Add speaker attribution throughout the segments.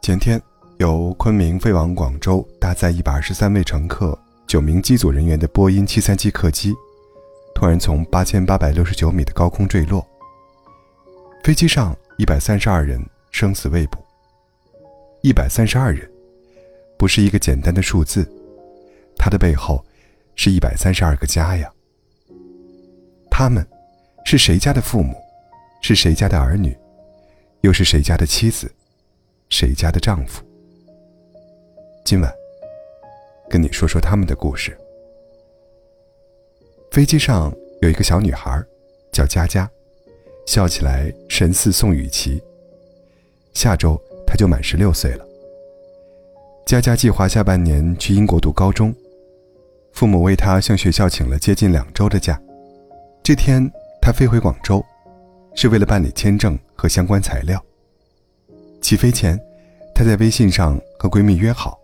Speaker 1: 前天，由昆明飞往广州搭载一百二十三位乘客、九名机组人员的波音七三七客机，突然从八千八百六十九米的高空坠落。飞机上一百三十二人生死未卜。一百三十二人，不是一个简单的数字，它的背后，是一百三十二个家呀。他们，是谁家的父母，是谁家的儿女，又是谁家的妻子？谁家的丈夫？今晚跟你说说他们的故事。飞机上有一个小女孩，叫佳佳，笑起来神似宋雨琦。下周她就满十六岁了。佳佳计划下半年去英国读高中，父母为她向学校请了接近两周的假。这天她飞回广州，是为了办理签证和相关材料。起飞前，她在微信上和闺蜜约好，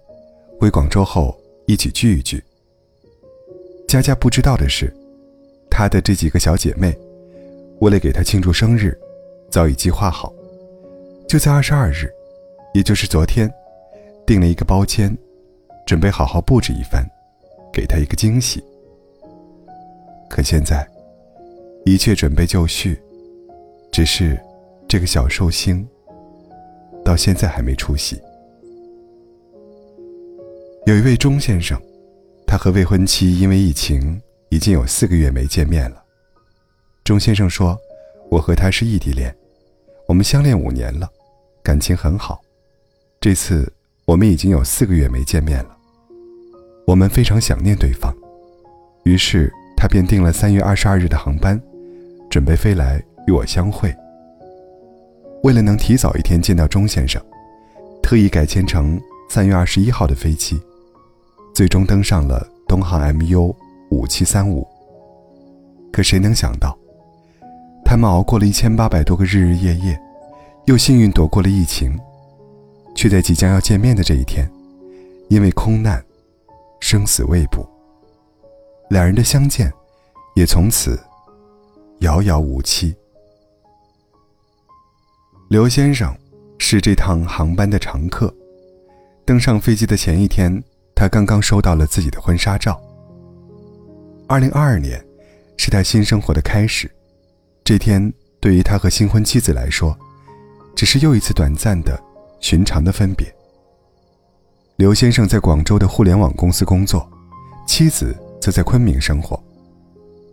Speaker 1: 回广州后一起聚一聚。佳佳不知道的是，她的这几个小姐妹，为了给她庆祝生日，早已计划好，就在二十二日，也就是昨天，订了一个包间，准备好好布置一番，给她一个惊喜。可现在，一切准备就绪，只是这个小寿星。到现在还没出席。有一位钟先生，他和未婚妻因为疫情已经有四个月没见面了。钟先生说：“我和他是异地恋，我们相恋五年了，感情很好。这次我们已经有四个月没见面了，我们非常想念对方，于是他便订了三月二十二日的航班，准备飞来与我相会。”为了能提早一天见到钟先生，特意改签成三月二十一号的飞机，最终登上了东航 MU 五七三五。可谁能想到，他们熬过了一千八百多个日日夜夜，又幸运躲过了疫情，却在即将要见面的这一天，因为空难，生死未卜。两人的相见，也从此遥遥无期。刘先生是这趟航班的常客。登上飞机的前一天，他刚刚收到了自己的婚纱照。二零二二年是他新生活的开始，这天对于他和新婚妻子来说，只是又一次短暂的、寻常的分别。刘先生在广州的互联网公司工作，妻子则在昆明生活。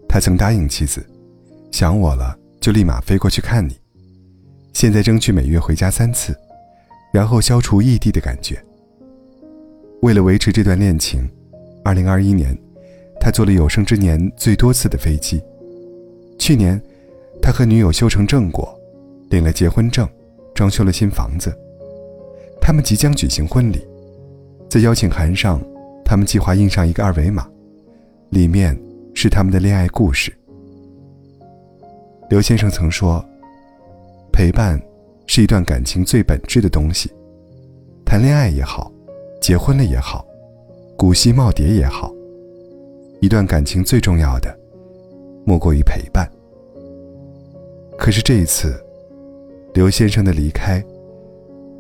Speaker 1: 他曾答应妻子：“想我了就立马飞过去看你。”现在争取每月回家三次，然后消除异地的感觉。为了维持这段恋情，二零二一年，他坐了有生之年最多次的飞机。去年，他和女友修成正果，领了结婚证，装修了新房子。他们即将举行婚礼，在邀请函上，他们计划印上一个二维码，里面是他们的恋爱故事。刘先生曾说。陪伴，是一段感情最本质的东西。谈恋爱也好，结婚了也好，古稀耄耋也好，一段感情最重要的，莫过于陪伴。可是这一次，刘先生的离开，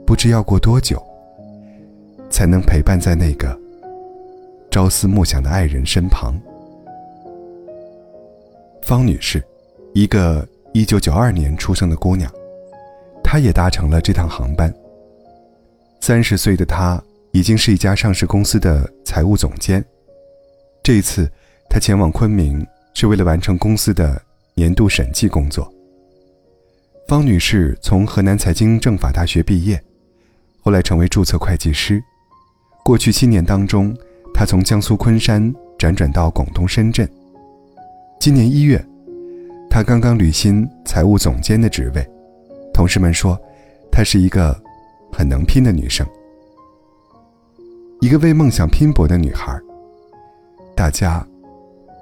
Speaker 1: 不知要过多久，才能陪伴在那个朝思暮想的爱人身旁。方女士，一个一九九二年出生的姑娘。她也搭乘了这趟航班。三十岁的她已经是一家上市公司的财务总监。这一次，她前往昆明是为了完成公司的年度审计工作。方女士从河南财经政法大学毕业，后来成为注册会计师。过去七年当中，她从江苏昆山辗转到广东深圳。今年一月，她刚刚履新财务总监的职位。同事们说，她是一个很能拼的女生，一个为梦想拼搏的女孩。大家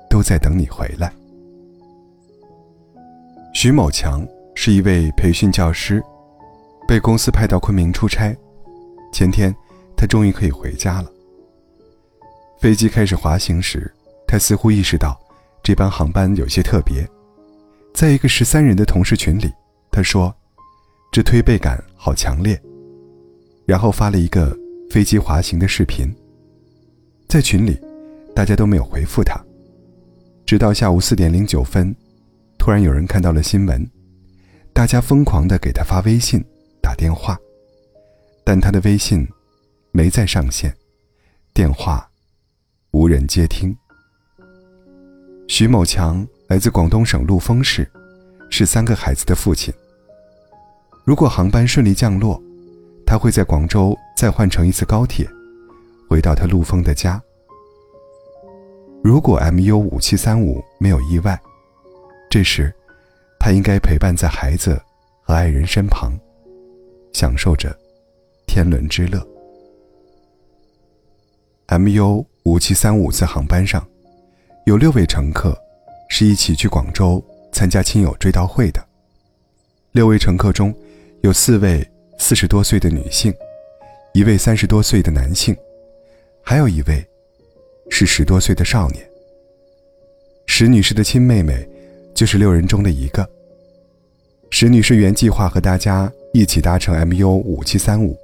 Speaker 1: 都在等你回来。徐某强是一位培训教师，被公司派到昆明出差。前天，他终于可以回家了。飞机开始滑行时，他似乎意识到这班航班有些特别，在一个十三人的同事群里，他说：“这推背感好强烈。”然后发了一个飞机滑行的视频。在群里，大家都没有回复他。直到下午四点零九分，突然有人看到了新闻，大家疯狂的给他发微信、打电话，但他的微信没再上线，电话无人接听。徐某强来自广东省陆丰市，是三个孩子的父亲。如果航班顺利降落，他会在广州再换乘一次高铁，回到他陆丰的家。如果 MU 五七三五没有意外，这时，他应该陪伴在孩子和爱人身旁，享受着天伦之乐。MU 五七三五次航班上，有六位乘客是一起去广州参加亲友追悼会的。六位乘客中，有四位四十多岁的女性，一位三十多岁的男性，还有一位。是十多岁的少年。石女士的亲妹妹，就是六人中的一个。石女士原计划和大家一起搭乘 MU 五七三五，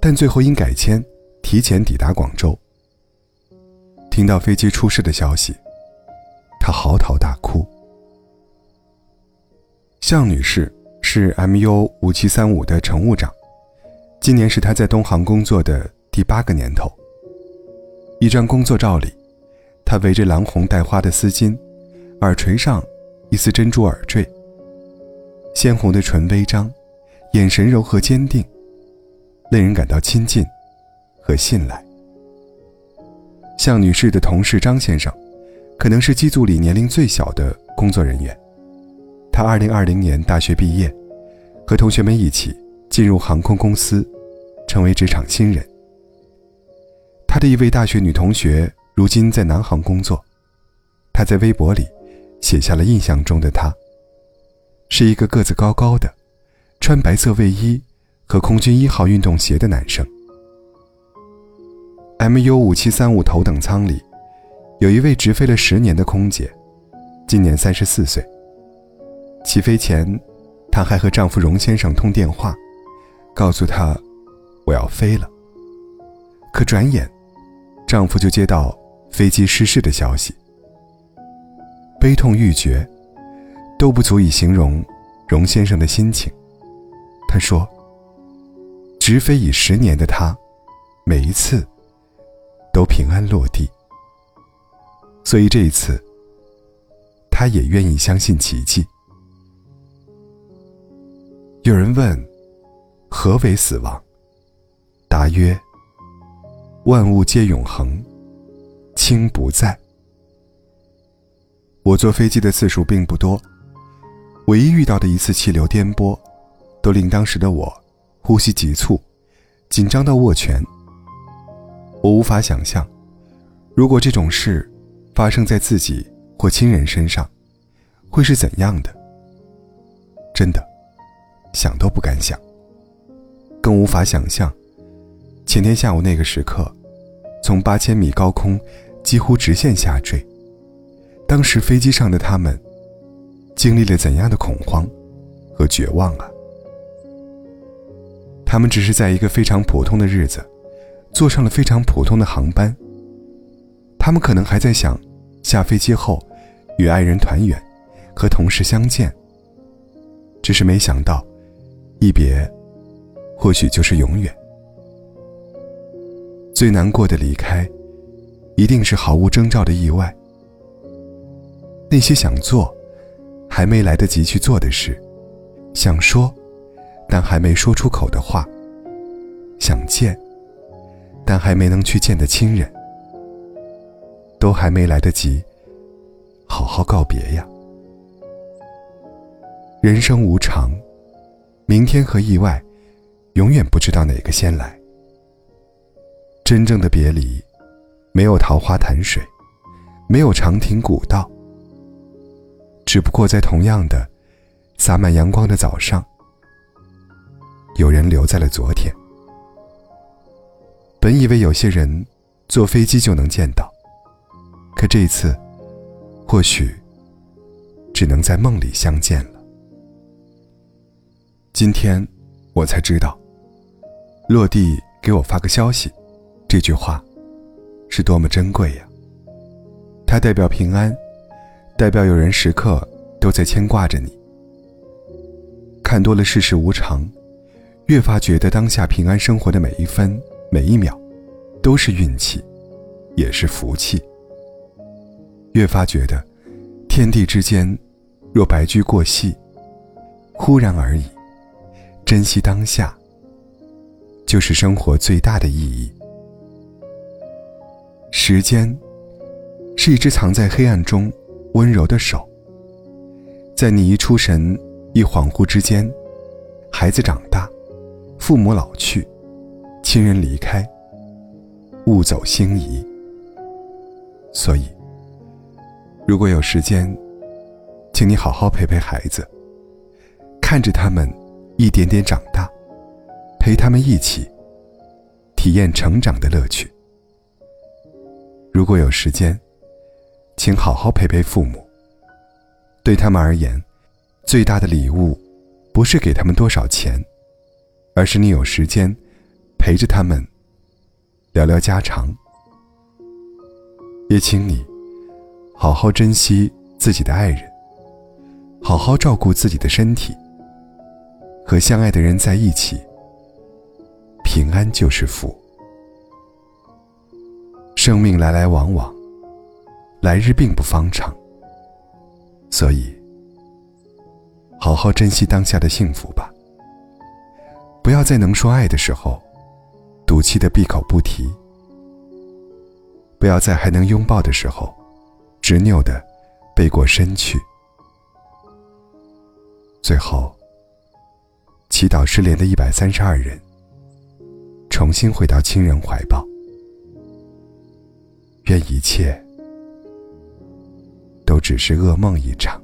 Speaker 1: 但最后因改签，提前抵达广州。听到飞机出事的消息，她嚎啕大哭。向女士是 MU 五七三五的乘务长，今年是她在东航工作的第八个年头。一张工作照里，她围着蓝红带花的丝巾，耳垂上一丝珍珠耳坠。鲜红的唇微张，眼神柔和坚定，令人感到亲近和信赖。向女士的同事张先生，可能是机组里年龄最小的工作人员。他2020年大学毕业，和同学们一起进入航空公司，成为职场新人。他的一位大学女同学如今在南航工作，她在微博里写下了印象中的他，是一个个子高高的，穿白色卫衣和空军一号运动鞋的男生。MU 五七三五头等舱里，有一位直飞了十年的空姐，今年三十四岁。起飞前，她还和丈夫荣先生通电话，告诉他：“我要飞了。”可转眼。丈夫就接到飞机失事的消息，悲痛欲绝，都不足以形容荣先生的心情。他说：“直飞已十年的他，每一次都平安落地，所以这一次，他也愿意相信奇迹。”有人问：“何为死亡？”答曰。万物皆永恒，轻不在。我坐飞机的次数并不多，唯一遇到的一次气流颠簸，都令当时的我呼吸急促，紧张到握拳。我无法想象，如果这种事发生在自己或亲人身上，会是怎样的。真的，想都不敢想，更无法想象。前天下午那个时刻，从八千米高空几乎直线下坠，当时飞机上的他们经历了怎样的恐慌和绝望啊！他们只是在一个非常普通的日子，坐上了非常普通的航班。他们可能还在想，下飞机后与爱人团圆，和同事相见。只是没想到，一别，或许就是永远。最难过的离开，一定是毫无征兆的意外。那些想做，还没来得及去做的事；想说，但还没说出口的话；想见，但还没能去见的亲人，都还没来得及好好告别呀。人生无常，明天和意外，永远不知道哪个先来。真正的别离，没有桃花潭水，没有长亭古道，只不过在同样的洒满阳光的早上，有人留在了昨天。本以为有些人坐飞机就能见到，可这一次，或许只能在梦里相见了。今天，我才知道，落地给我发个消息，这句话，是多么珍贵呀！它代表平安，代表有人时刻都在牵挂着你。看多了世事无常，越发觉得当下平安生活的每一分每一秒，都是运气，也是福气。越发觉得，天地之间，若白驹过隙，忽然而已。珍惜当下，就是生活最大的意义。时间，是一只藏在黑暗中温柔的手，在你一出神。一恍惚之间，孩子长大，父母老去，亲人离开，物走星移。所以，如果有时间，请你好好陪陪孩子，看着他们一点点长大，陪他们一起体验成长的乐趣。如果有时间，请好好陪陪父母，对他们而言。最大的礼物，不是给他们多少钱，而是你有时间陪着他们聊聊家常。也请你好好珍惜自己的爱人，好好照顾自己的身体。和相爱的人在一起，平安就是福。生命来来往往，来日并不方长，所以。好好珍惜当下的幸福吧，不要在能说爱的时候，赌气的闭口不提；不要在还能拥抱的时候，执拗的背过身去。最后，祈祷失联的一百三十二人，重新回到亲人怀抱。愿一切都只是噩梦一场。